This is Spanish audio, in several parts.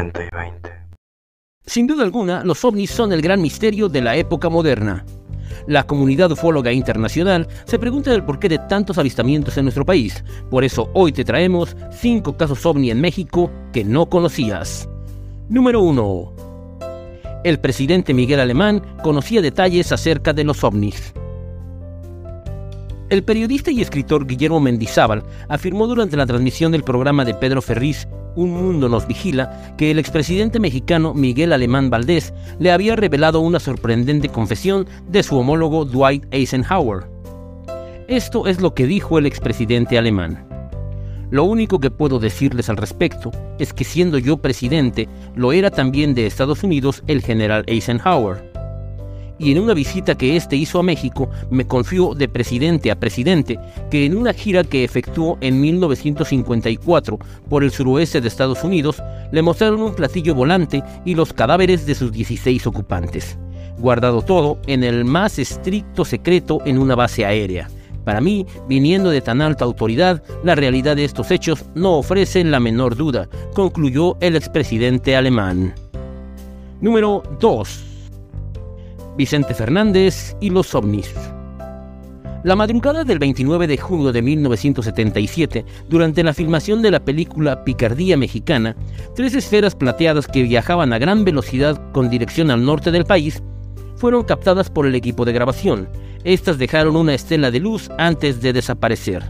20 y 20. Sin duda alguna, los ovnis son el gran misterio de la época moderna. La comunidad ufóloga internacional se pregunta el porqué de tantos avistamientos en nuestro país. Por eso hoy te traemos 5 casos ovni en México que no conocías. Número 1. El presidente Miguel Alemán conocía detalles acerca de los ovnis. El periodista y escritor Guillermo Mendizábal afirmó durante la transmisión del programa de Pedro Ferriz un mundo nos vigila que el expresidente mexicano Miguel Alemán Valdés le había revelado una sorprendente confesión de su homólogo Dwight Eisenhower. Esto es lo que dijo el expresidente alemán. Lo único que puedo decirles al respecto es que siendo yo presidente, lo era también de Estados Unidos el general Eisenhower y en una visita que éste hizo a México me confió de presidente a presidente que en una gira que efectuó en 1954 por el suroeste de Estados Unidos le mostraron un platillo volante y los cadáveres de sus 16 ocupantes, guardado todo en el más estricto secreto en una base aérea. Para mí, viniendo de tan alta autoridad, la realidad de estos hechos no ofrece la menor duda, concluyó el expresidente alemán. Número 2. Vicente Fernández y los ovnis. La madrugada del 29 de junio de 1977, durante la filmación de la película Picardía Mexicana, tres esferas plateadas que viajaban a gran velocidad con dirección al norte del país fueron captadas por el equipo de grabación. Estas dejaron una estela de luz antes de desaparecer.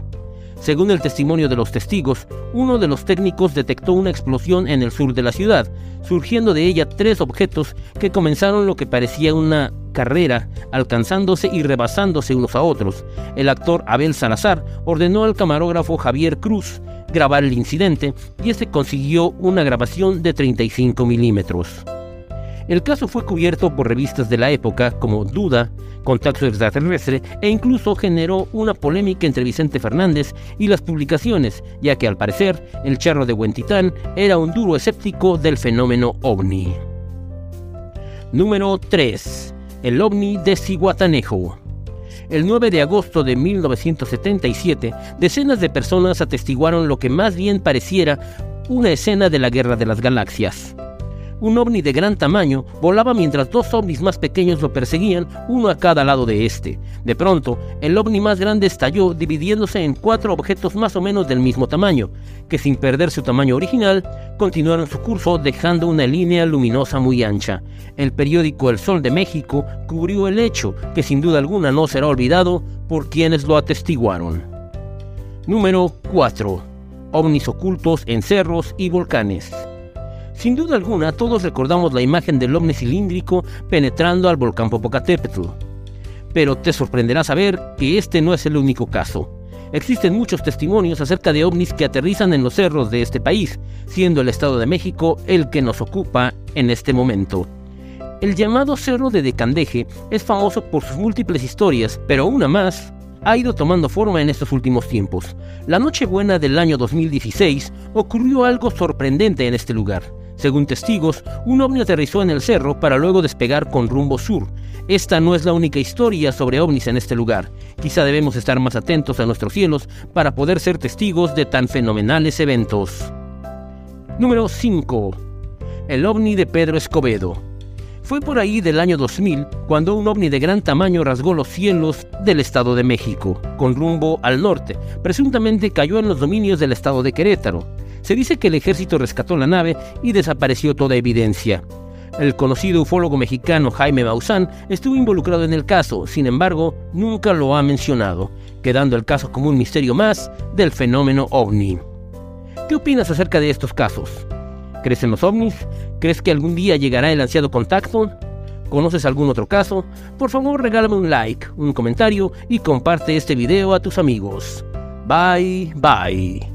Según el testimonio de los testigos, uno de los técnicos detectó una explosión en el sur de la ciudad, surgiendo de ella tres objetos que comenzaron lo que parecía una carrera, alcanzándose y rebasándose unos a otros. El actor Abel Salazar ordenó al camarógrafo Javier Cruz grabar el incidente y este consiguió una grabación de 35 milímetros. El caso fue cubierto por revistas de la época como Duda, Contacto Extraterrestre e incluso generó una polémica entre Vicente Fernández y las publicaciones, ya que al parecer el charro de Huentitán era un duro escéptico del fenómeno ovni. Número 3. El ovni de Ciguatanejo. El 9 de agosto de 1977, decenas de personas atestiguaron lo que más bien pareciera una escena de la Guerra de las Galaxias. Un ovni de gran tamaño volaba mientras dos ovnis más pequeños lo perseguían, uno a cada lado de este. De pronto, el ovni más grande estalló dividiéndose en cuatro objetos más o menos del mismo tamaño, que sin perder su tamaño original, continuaron su curso dejando una línea luminosa muy ancha. El periódico El Sol de México cubrió el hecho, que sin duda alguna no será olvidado por quienes lo atestiguaron. Número 4. OVNIs ocultos en cerros y volcanes. Sin duda alguna, todos recordamos la imagen del ovni cilíndrico penetrando al volcán Popocatépetl. Pero te sorprenderá saber que este no es el único caso. Existen muchos testimonios acerca de ovnis que aterrizan en los cerros de este país, siendo el Estado de México el que nos ocupa en este momento. El llamado Cerro de Decandeje es famoso por sus múltiples historias, pero una más ha ido tomando forma en estos últimos tiempos. La Nochebuena del año 2016 ocurrió algo sorprendente en este lugar. Según testigos, un ovni aterrizó en el cerro para luego despegar con rumbo sur. Esta no es la única historia sobre ovnis en este lugar. Quizá debemos estar más atentos a nuestros cielos para poder ser testigos de tan fenomenales eventos. Número 5. El ovni de Pedro Escobedo. Fue por ahí del año 2000 cuando un ovni de gran tamaño rasgó los cielos del Estado de México, con rumbo al norte. Presuntamente cayó en los dominios del Estado de Querétaro. Se dice que el ejército rescató la nave y desapareció toda evidencia. El conocido ufólogo mexicano Jaime Maussan estuvo involucrado en el caso, sin embargo, nunca lo ha mencionado, quedando el caso como un misterio más del fenómeno ovni. ¿Qué opinas acerca de estos casos? ¿Crees en los ovnis? ¿Crees que algún día llegará el ansiado contacto? ¿Conoces algún otro caso? Por favor regálame un like, un comentario y comparte este video a tus amigos. Bye, bye.